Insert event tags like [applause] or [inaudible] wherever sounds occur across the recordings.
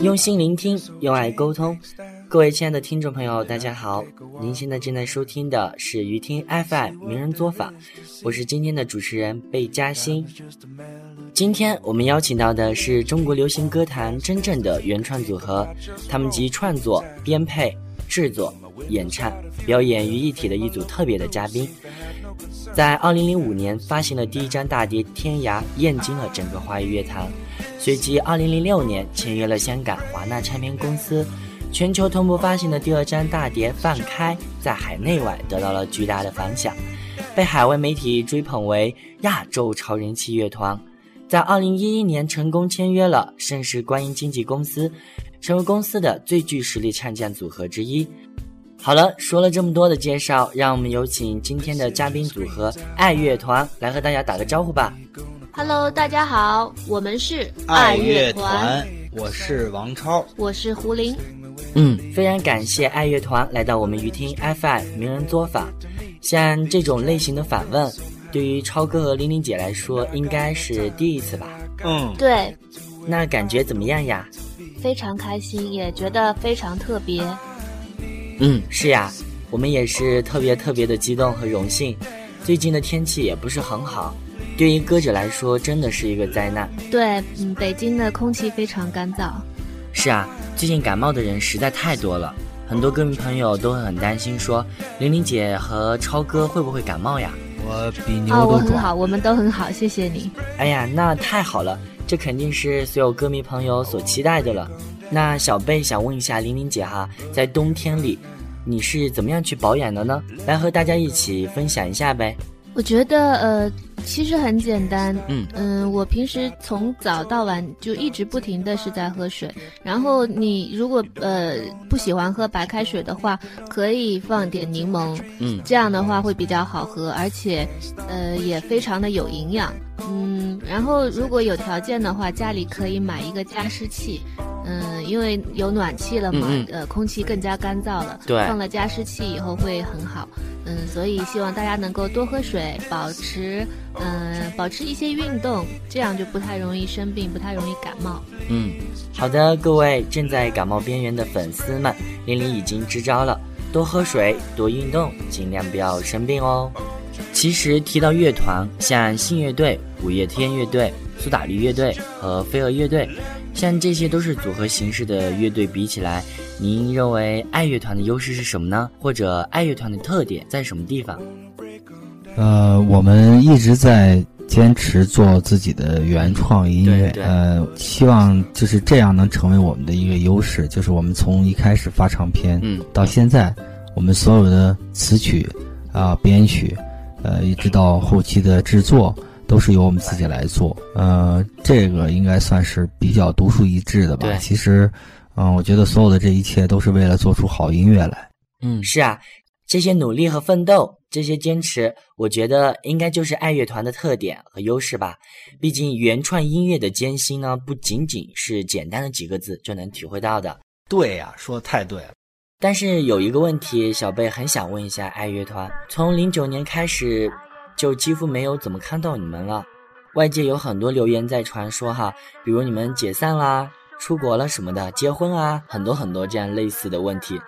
用心聆听，用爱沟通。各位亲爱的听众朋友，大家好！您现在正在收听的是于听 FM 名人作坊，我是今天的主持人贝嘉欣。今天我们邀请到的是中国流行歌坛真正的原创组合，他们集创作、编配、制作、演唱、表演于一体的一组特别的嘉宾。在2005年发行了第一张大碟《天涯》，震惊了整个华语乐坛。随即，2006年签约了香港华纳唱片公司，全球同步发行的第二张大碟《放开》在海内外得到了巨大的反响，被海外媒体追捧为亚洲超人气乐团。在2011年成功签约了盛世观音经纪公司，成为公司的最具实力唱将组合之一。好了，说了这么多的介绍，让我们有请今天的嘉宾组合爱乐团来和大家打个招呼吧。Hello，大家好，我们是爱乐团，我是王超，我是胡林。嗯，非常感谢爱乐团来到我们鱼听 FM 名人作坊。像这种类型的访问，对于超哥和玲玲姐来说，应该是第一次吧？嗯，对。那感觉怎么样呀？非常开心，也觉得非常特别。嗯，是呀，我们也是特别特别的激动和荣幸。最近的天气也不是很好。对于歌者来说，真的是一个灾难。对，嗯，北京的空气非常干燥。是啊，最近感冒的人实在太多了，很多歌迷朋友都会很担心，说玲玲姐和超哥会不会感冒呀？我比牛都壮。我很好，我们都很好，谢谢你。哎呀，那太好了，这肯定是所有歌迷朋友所期待的了。那小贝想问一下玲玲姐哈，在冬天里，你是怎么样去保养的呢？来和大家一起分享一下呗。我觉得呃。其实很简单，嗯嗯，我平时从早到晚就一直不停的是在喝水。然后你如果呃不喜欢喝白开水的话，可以放点柠檬，嗯，这样的话会比较好喝，而且呃也非常的有营养，嗯。然后如果有条件的话，家里可以买一个加湿器，嗯，因为有暖气了嘛，呃，空气更加干燥了，对，放了加湿器以后会很好，嗯，所以希望大家能够多喝水，保持。嗯，保持一些运动，这样就不太容易生病，不太容易感冒。嗯，好的，各位正在感冒边缘的粉丝们，玲玲已经支招了，多喝水，多运动，尽量不要生病哦。其实提到乐团，像信乐队、五月天乐队、苏打绿乐队和飞蛾乐队，像这些都是组合形式的乐队，比起来，您认为爱乐团的优势是什么呢？或者爱乐团的特点在什么地方？呃，我们一直在坚持做自己的原创音乐，呃，希望就是这样能成为我们的一个优势。就是我们从一开始发唱片，嗯，到现在，我们所有的词曲啊、编曲，呃，一直到后期的制作，都是由我们自己来做。呃，这个应该算是比较独树一帜的吧。其实，嗯，我觉得所有的这一切都是为了做出好音乐来。嗯，是啊。这些努力和奋斗，这些坚持，我觉得应该就是爱乐团的特点和优势吧。毕竟原创音乐的艰辛呢，不仅仅是简单的几个字就能体会到的。对呀，说的太对了。但是有一个问题，小贝很想问一下爱乐团：从零九年开始，就几乎没有怎么看到你们了。外界有很多流言在传说哈，比如你们解散啦、出国了什么的、结婚啊，很多很多这样类似的问题。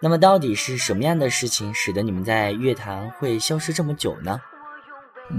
那么到底是什么样的事情使得你们在乐坛会消失这么久呢？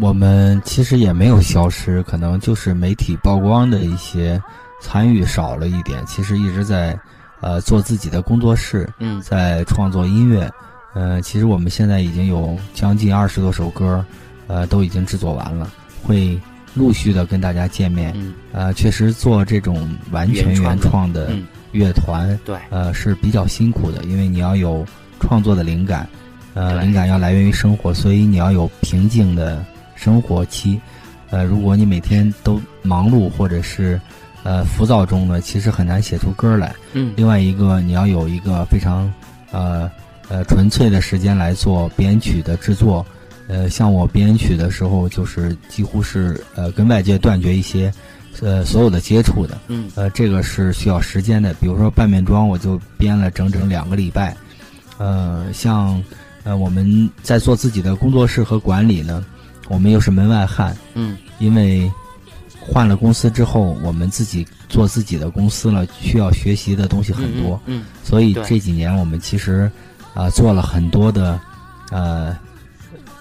我们其实也没有消失，可能就是媒体曝光的一些参与少了一点。其实一直在，呃，做自己的工作室，嗯，在创作音乐。呃，其实我们现在已经有将近二十多首歌，呃，都已经制作完了，会陆续的跟大家见面。嗯，呃，确实做这种完全原创的。乐团对，呃是比较辛苦的，因为你要有创作的灵感，呃，灵感要来源于生活，所以你要有平静的生活期。呃，如果你每天都忙碌或者是呃浮躁中呢，其实很难写出歌来。嗯。另外一个，你要有一个非常呃呃纯粹的时间来做编曲的制作。呃，像我编曲的时候，就是几乎是呃跟外界断绝一些。呃，所有的接触的，嗯，呃，这个是需要时间的。比如说半面妆，我就编了整整两个礼拜。呃，像，呃，我们在做自己的工作室和管理呢，我们又是门外汉，嗯，因为换了公司之后，我们自己做自己的公司了，需要学习的东西很多。嗯，所以这几年我们其实啊做了很多的呃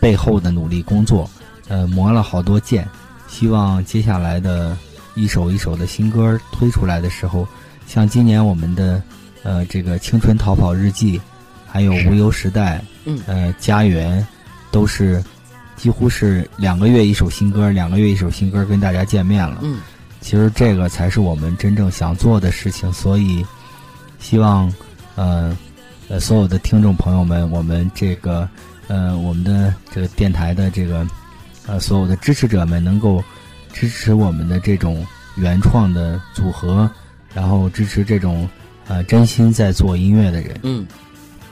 背后的努力工作，呃磨了好多剑，希望接下来的一首一首的新歌推出来的时候，像今年我们的呃这个青春逃跑日记，还有无忧时代，嗯，呃家园，都是。几乎是两个月一首新歌，两个月一首新歌跟大家见面了。嗯，其实这个才是我们真正想做的事情，所以希望，呃，呃，所有的听众朋友们，我们这个，呃，我们的这个电台的这个，呃，所有的支持者们能够支持我们的这种原创的组合，然后支持这种呃真心在做音乐的人。嗯。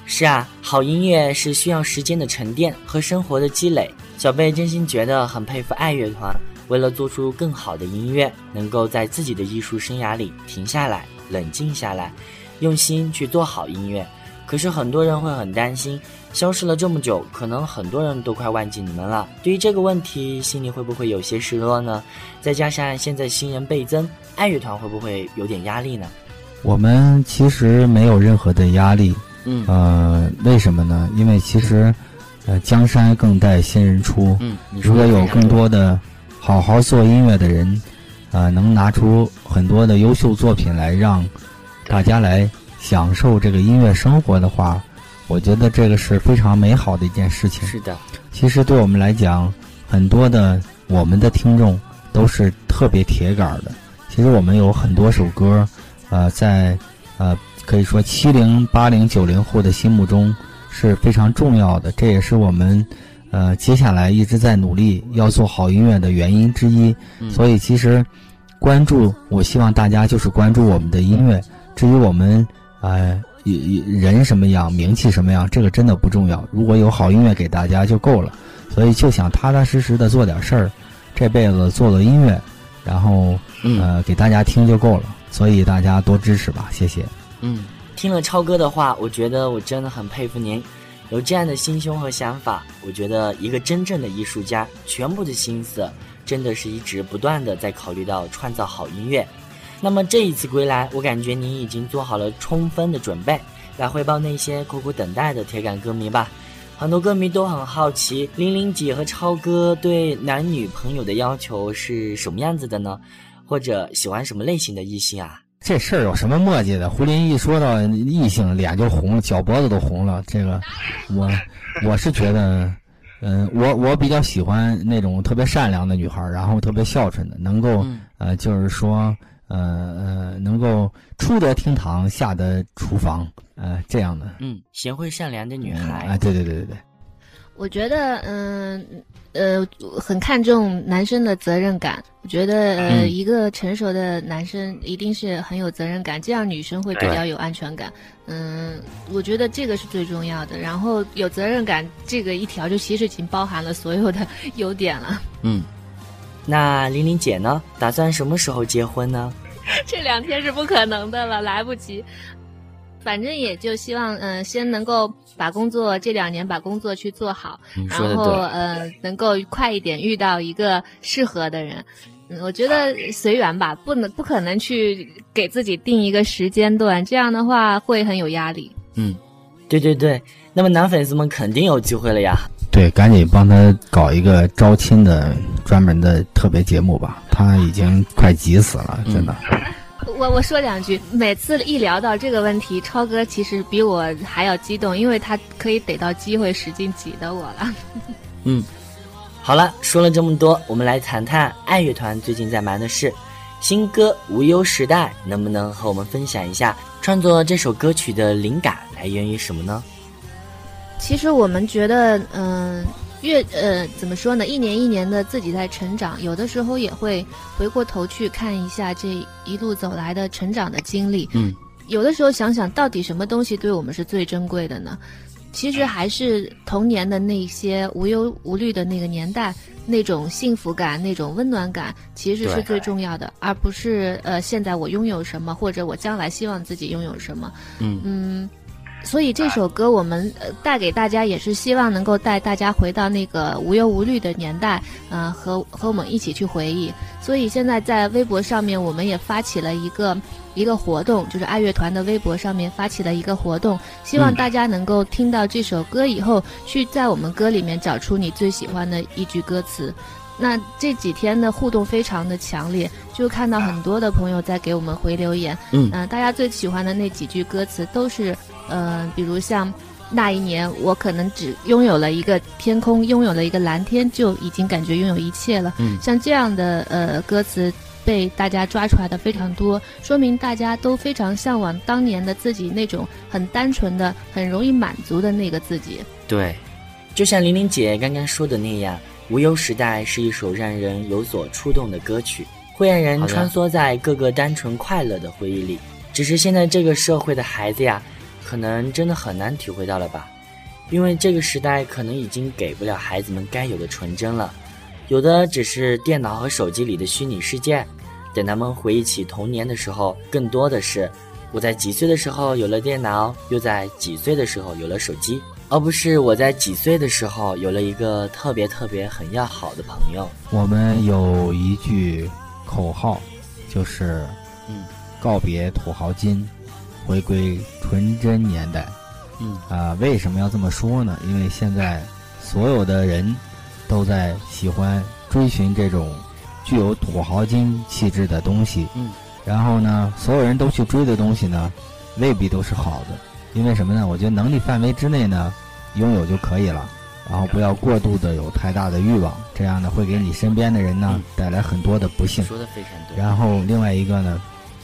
是啊，好音乐是需要时间的沉淀和生活的积累。小贝真心觉得很佩服爱乐团，为了做出更好的音乐，能够在自己的艺术生涯里停下来、冷静下来，用心去做好音乐。可是很多人会很担心，消失了这么久，可能很多人都快忘记你们了。对于这个问题，心里会不会有些失落呢？再加上现在新人倍增，爱乐团会不会有点压力呢？我们其实没有任何的压力。嗯，呃，为什么呢？因为其实，呃，江山更待新人出。嗯，如果有更多的好好做音乐的人，呃，能拿出很多的优秀作品来让大家来享受这个音乐生活的话，我觉得这个是非常美好的一件事情。是的，其实对我们来讲，很多的我们的听众都是特别铁杆的。其实我们有很多首歌，呃，在呃。可以说，七零、八零、九零后的心目中是非常重要的，这也是我们，呃，接下来一直在努力要做好音乐的原因之一。所以，其实关注，我希望大家就是关注我们的音乐。至于我们，呃，人什么样，名气什么样，这个真的不重要。如果有好音乐给大家就够了。所以，就想踏踏实实的做点事儿，这辈子做做音乐，然后呃给大家听就够了。所以大家多支持吧，谢谢。嗯，听了超哥的话，我觉得我真的很佩服您，有这样的心胸和想法。我觉得一个真正的艺术家，全部的心思真的是一直不断的在考虑到创造好音乐。那么这一次归来，我感觉您已经做好了充分的准备，来回报那些苦苦等待的铁杆歌迷吧。很多歌迷都很好奇，玲玲姐和超哥对男女朋友的要求是什么样子的呢？或者喜欢什么类型的异性啊？这事儿有什么墨迹的？胡林一说到异性，脸就红了，脚脖子都红了。这个，我我是觉得，嗯，我我比较喜欢那种特别善良的女孩，然后特别孝顺的，能够呃，就是说，呃呃，能够出得厅堂，下得厨房，呃，这样的。嗯，贤惠善良的女孩。啊，对对对对对。我觉得，嗯，呃，很看重男生的责任感。我觉得，呃，一个成熟的男生一定是很有责任感，这样女生会比较有安全感。嗯，我觉得这个是最重要的。然后有责任感这个一条，就其实已经包含了所有的优点了。嗯，那玲玲姐呢？打算什么时候结婚呢？[laughs] 这两天是不可能的了，来不及。反正也就希望，嗯，先能够把工作这两年把工作去做好，然后呃，能够快一点遇到一个适合的人。嗯，我觉得随缘吧，不能不可能去给自己定一个时间段，这样的话会很有压力。嗯，对对对，那么男粉丝们肯定有机会了呀。对，赶紧帮他搞一个招亲的专门的特别节目吧，他已经快急死了，真的。我我说两句，每次一聊到这个问题，超哥其实比我还要激动，因为他可以逮到机会使劲挤的我了。嗯，好了，说了这么多，我们来谈谈爱乐团最近在忙的事。新歌《无忧时代》，能不能和我们分享一下创作这首歌曲的灵感来源于什么呢？其实我们觉得，嗯。越呃怎么说呢？一年一年的自己在成长，有的时候也会回过头去看一下这一路走来的成长的经历。嗯，有的时候想想到底什么东西对我们是最珍贵的呢？其实还是童年的那些无忧无虑的那个年代，那种幸福感、那种温暖感，其实是最重要的，而不是呃现在我拥有什么，或者我将来希望自己拥有什么。嗯嗯。所以这首歌我们呃带给大家，也是希望能够带大家回到那个无忧无虑的年代，呃，和和我们一起去回忆。所以现在在微博上面，我们也发起了一个一个活动，就是爱乐团的微博上面发起了一个活动，希望大家能够听到这首歌以后，去在我们歌里面找出你最喜欢的一句歌词。那这几天的互动非常的强烈，就看到很多的朋友在给我们回留言。嗯，大家最喜欢的那几句歌词都是，呃，比如像那一年我可能只拥有了一个天空，拥有了一个蓝天，就已经感觉拥有一切了。嗯，像这样的呃歌词被大家抓出来的非常多，说明大家都非常向往当年的自己那种很单纯的、很容易满足的那个自己。对，就像玲玲姐刚刚说的那样。无忧时代是一首让人有所触动的歌曲，会让人穿梭在各个单纯快乐的回忆里。只是现在这个社会的孩子呀，可能真的很难体会到了吧？因为这个时代可能已经给不了孩子们该有的纯真了，有的只是电脑和手机里的虚拟世界。等他们回忆起童年的时候，更多的是我在几岁的时候有了电脑，又在几岁的时候有了手机。而不是我在几岁的时候有了一个特别特别很要好的朋友。我们有一句口号，就是“嗯，告别土豪金，回归纯真年代。”嗯啊，为什么要这么说呢？因为现在所有的人都在喜欢追寻这种具有土豪金气质的东西。嗯，然后呢，所有人都去追的东西呢，未必都是好的。因为什么呢？我觉得能力范围之内呢，拥有就可以了，然后不要过度的有太大的欲望，这样呢会给你身边的人呢带来很多的不幸。说的非常对。然后另外一个呢，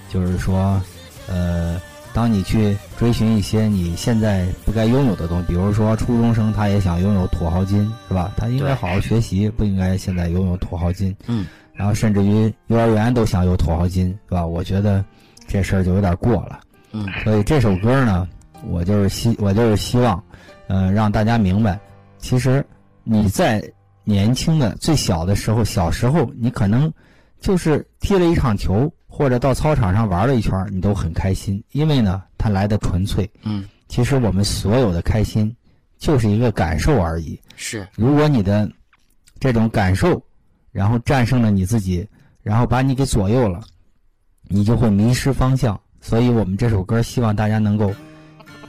就是说，呃，当你去追寻一些你现在不该拥有的东西，比如说初中生他也想拥有土豪金，是吧？他应该好好学习，不应该现在拥有土豪金。嗯。然后甚至于幼儿园都想有土豪金，是吧？我觉得这事儿就有点过了。嗯。所以这首歌呢。我就是希，我就是希望，呃，让大家明白，其实你在年轻的最小的时候，小时候你可能就是踢了一场球，或者到操场上玩了一圈，你都很开心，因为呢，它来的纯粹。嗯，其实我们所有的开心，就是一个感受而已。是，如果你的这种感受，然后战胜了你自己，然后把你给左右了，你就会迷失方向。所以我们这首歌希望大家能够。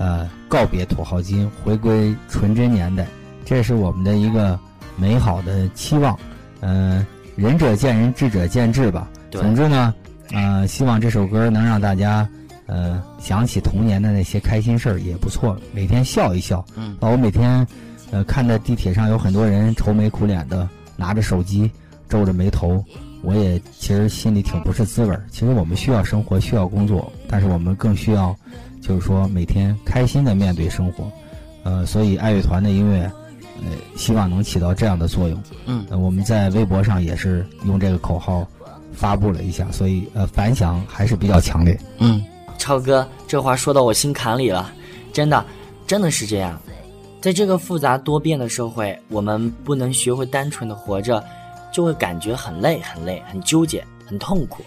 呃，告别土豪金，回归纯真年代，这是我们的一个美好的期望。嗯，仁者见仁，智者见智吧。总之呢，呃，希望这首歌能让大家呃想起童年的那些开心事儿也不错，每天笑一笑。嗯，我每天呃看在地铁上有很多人愁眉苦脸的拿着手机，皱着眉头，我也其实心里挺不是滋味儿。其实我们需要生活，需要工作，但是我们更需要。就是说，每天开心的面对生活，呃，所以爱乐团的音乐，呃，希望能起到这样的作用。嗯，我们在微博上也是用这个口号发布了一下，所以呃，反响还是比较强烈。嗯，超哥，这话说到我心坎里了，真的，真的是这样。在这个复杂多变的社会，我们不能学会单纯的活着，就会感觉很累、很累、很纠结、很痛苦。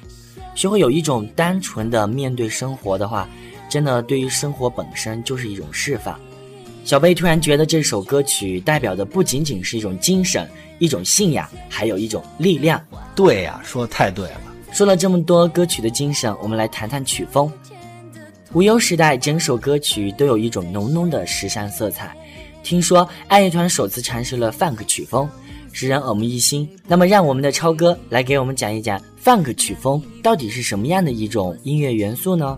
学会有一种单纯的面对生活的话。真的，对于生活本身就是一种释放。小贝突然觉得这首歌曲代表的不仅仅是一种精神、一种信仰，还有一种力量。对呀，说的太对了。说了这么多歌曲的精神，我们来谈谈曲风。无忧时代整首歌曲都有一种浓浓的时尚色彩。听说爱乐团首次尝试了 funk 曲风，使人耳目一新。那么，让我们的超哥来给我们讲一讲 funk 曲风到底是什么样的一种音乐元素呢？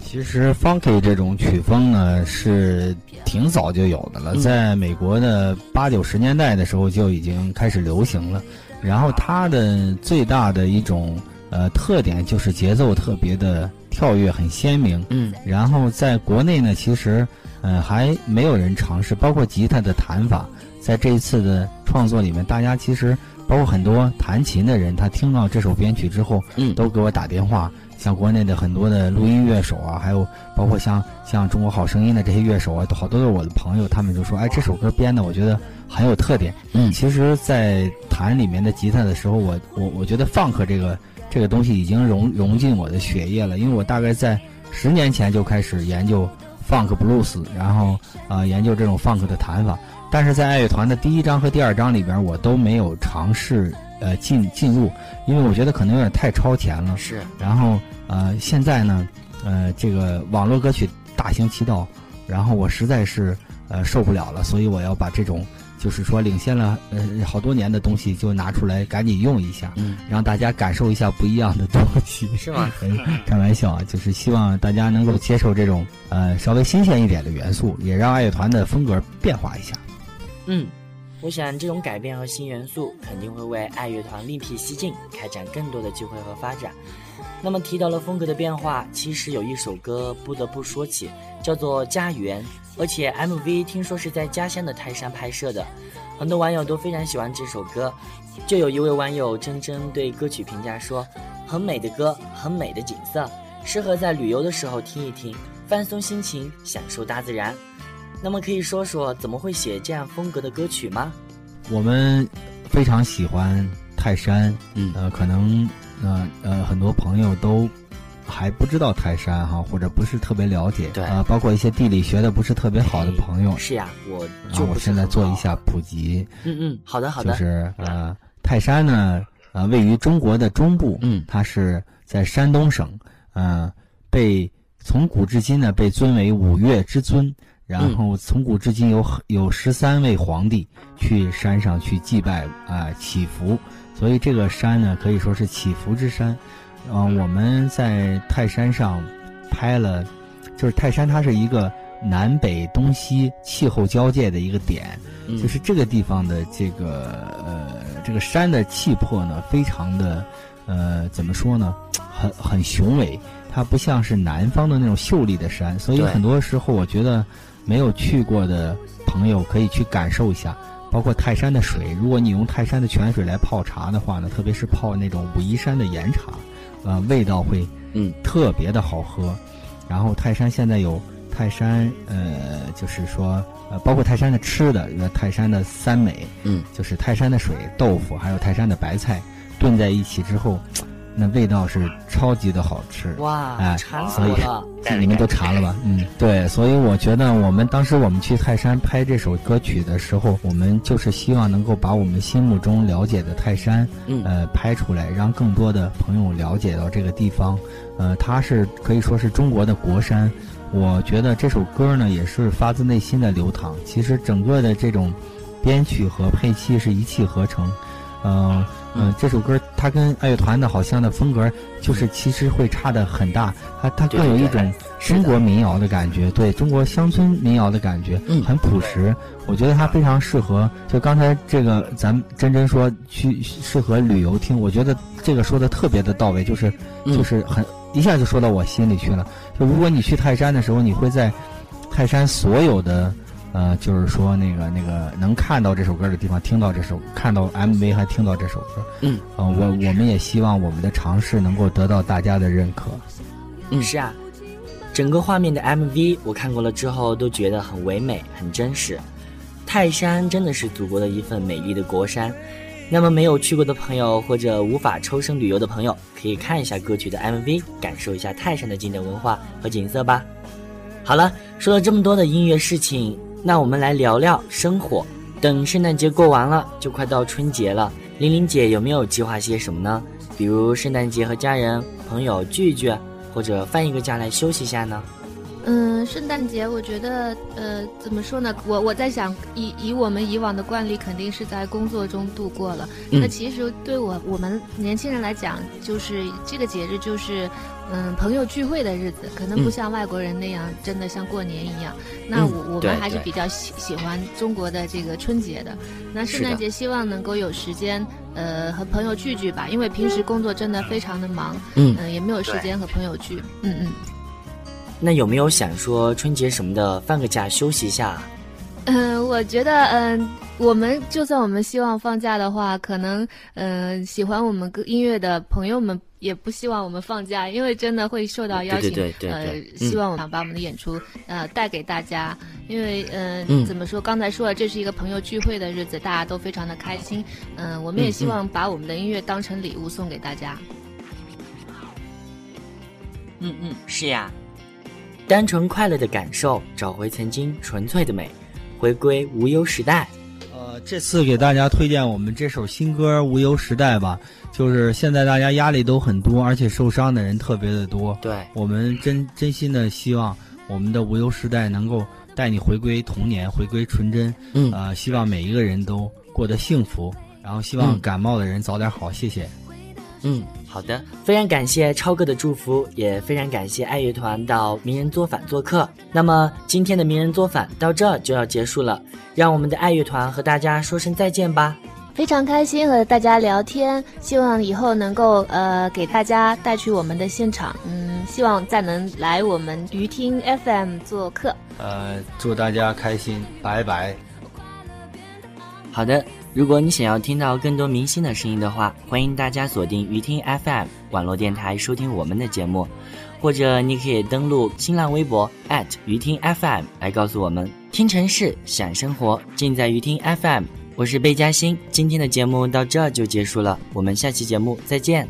其实 funky 这种曲风呢是挺早就有的了，在美国的八九十年代的时候就已经开始流行了。然后它的最大的一种呃特点就是节奏特别的跳跃，很鲜明。嗯。然后在国内呢，其实呃还没有人尝试，包括吉他的弹法，在这一次的创作里面，大家其实包括很多弹琴的人，他听到这首编曲之后，嗯，都给我打电话。像国内的很多的录音乐手啊，还有包括像像中国好声音的这些乐手啊，都好多都是我的朋友，他们就说，哎，这首歌编的我觉得很有特点。嗯，其实，在弹里面的吉他的时候，我我我觉得 funk 这个这个东西已经融融进我的血液了，因为我大概在十年前就开始研究 funk blues，然后啊研究这种 funk 的弹法，但是在爱乐团的第一章和第二章里边，我都没有尝试呃进进入，因为我觉得可能有点太超前了。是。然后呃，现在呢，呃，这个网络歌曲大行其道，然后我实在是呃受不了了，所以我要把这种。就是说，领先了呃好多年的东西就拿出来赶紧用一下，嗯，让大家感受一下不一样的东西，是吗？[laughs] [laughs] 开玩笑啊，就是希望大家能够接受这种呃稍微新鲜一点的元素，也让爱乐团的风格变化一下。嗯，我想这种改变和新元素肯定会为爱乐团另辟蹊径，开展更多的机会和发展。那么提到了风格的变化，其实有一首歌不得不说起，叫做《家园》。而且 MV 听说是在家乡的泰山拍摄的，很多网友都非常喜欢这首歌。就有一位网友真真对歌曲评价说：“很美的歌，很美的景色，适合在旅游的时候听一听，放松心情，享受大自然。”那么可以说说怎么会写这样风格的歌曲吗？我们非常喜欢泰山，嗯，呃，可能呃呃很多朋友都。还不知道泰山哈，或者不是特别了解，对。啊，包括一些地理学的不是特别好的朋友，是呀，我就我现在做一下普及，嗯嗯，好的好的，就是呃，泰山呢，呃，位于中国的中部，嗯，它是在山东省，呃，被从古至今呢被尊为五岳之尊，然后从古至今有有十三位皇帝去山上去祭拜啊祈福，所以这个山呢可以说是祈福之山。嗯，我们在泰山上拍了，就是泰山它是一个南北东西气候交界的一个点，就是这个地方的这个呃这个山的气魄呢，非常的呃怎么说呢，很很雄伟，它不像是南方的那种秀丽的山，所以很多时候我觉得没有去过的朋友可以去感受一下，包括泰山的水，如果你用泰山的泉水来泡茶的话呢，特别是泡那种武夷山的岩茶。呃，味道会嗯特别的好喝，然后泰山现在有泰山呃，就是说呃，包括泰山的吃的，呃，泰山的三美，嗯，就是泰山的水、豆腐，还有泰山的白菜炖在一起之后。那味道是超级的好吃哇！哎，馋死我了！你们都馋了吧？嗯，对，所以我觉得我们当时我们去泰山拍这首歌曲的时候，我们就是希望能够把我们心目中了解的泰山，嗯，呃，拍出来，让更多的朋友了解到这个地方。呃，它是可以说是中国的国山。我觉得这首歌呢，也是发自内心的流淌。其实整个的这种编曲和配器是一气呵成，嗯。嗯，这首歌它跟爱乐团的好像的风格，就是其实会差的很大。它它更有一种中国民谣的感觉，对中国乡村民谣的感觉，嗯，很朴实。我觉得它非常适合。就刚才这个，咱真真说去适合旅游听，我觉得这个说的特别的到位，就是就是很一下就说到我心里去了。就如果你去泰山的时候，你会在泰山所有的。呃，就是说那个那个能看到这首歌的地方，听到这首，看到 MV 还听到这首歌，嗯，呃，我我们也希望我们的尝试能够得到大家的认可。嗯，是啊，整个画面的 MV 我看过了之后都觉得很唯美、很真实。泰山真的是祖国的一份美丽的国山。那么没有去过的朋友或者无法抽身旅游的朋友，可以看一下歌曲的 MV，感受一下泰山的经典文化和景色吧。好了，说了这么多的音乐事情。那我们来聊聊生活。等圣诞节过完了，就快到春节了。玲玲姐有没有计划些什么呢？比如圣诞节和家人朋友聚一聚，或者放一个假来休息一下呢？嗯，圣诞节我觉得，呃，怎么说呢？我我在想，以以我们以往的惯例，肯定是在工作中度过了。那其实对我我们年轻人来讲，就是这个节日就是，嗯，朋友聚会的日子，可能不像外国人那样，真的像过年一样。那我我们还是比较喜喜欢中国的这个春节的。那圣诞节希望能够有时间，呃，和朋友聚聚吧，因为平时工作真的非常的忙，嗯，也没有时间和朋友聚，嗯嗯。那有没有想说春节什么的放个假休息一下？嗯，我觉得，嗯，我们就算我们希望放假的话，可能，嗯，喜欢我们歌音乐的朋友们也不希望我们放假，因为真的会受到邀请。对对对对。呃，希望我们把我们的演出呃带给大家，因为，嗯，怎么说？刚才说了，这是一个朋友聚会的日子，大家都非常的开心。嗯，我们也希望把我们的音乐当成礼物送给大家。嗯嗯，是呀。单纯快乐的感受，找回曾经纯粹的美，回归无忧时代。呃，这次给大家推荐我们这首新歌《无忧时代》吧，就是现在大家压力都很多，而且受伤的人特别的多。对，我们真真心的希望我们的《无忧时代》能够带你回归童年，回归纯真。嗯，呃，希望每一个人都过得幸福，然后希望感冒的人早点好。谢谢。嗯，好的，非常感谢超哥的祝福，也非常感谢爱乐团到名人作坊做客。那么今天的名人作坊到这就要结束了，让我们的爱乐团和大家说声再见吧。非常开心和大家聊天，希望以后能够呃给大家带去我们的现场，嗯，希望再能来我们鱼听 FM 做客。呃，祝大家开心，拜拜。好的。如果你想要听到更多明星的声音的话，欢迎大家锁定鱼听 FM 网络电台收听我们的节目，或者你可以登录新浪微博鱼听 FM 来告诉我们。听城市，想生活，尽在鱼听 FM。我是贝嘉欣，今天的节目到这就结束了，我们下期节目再见。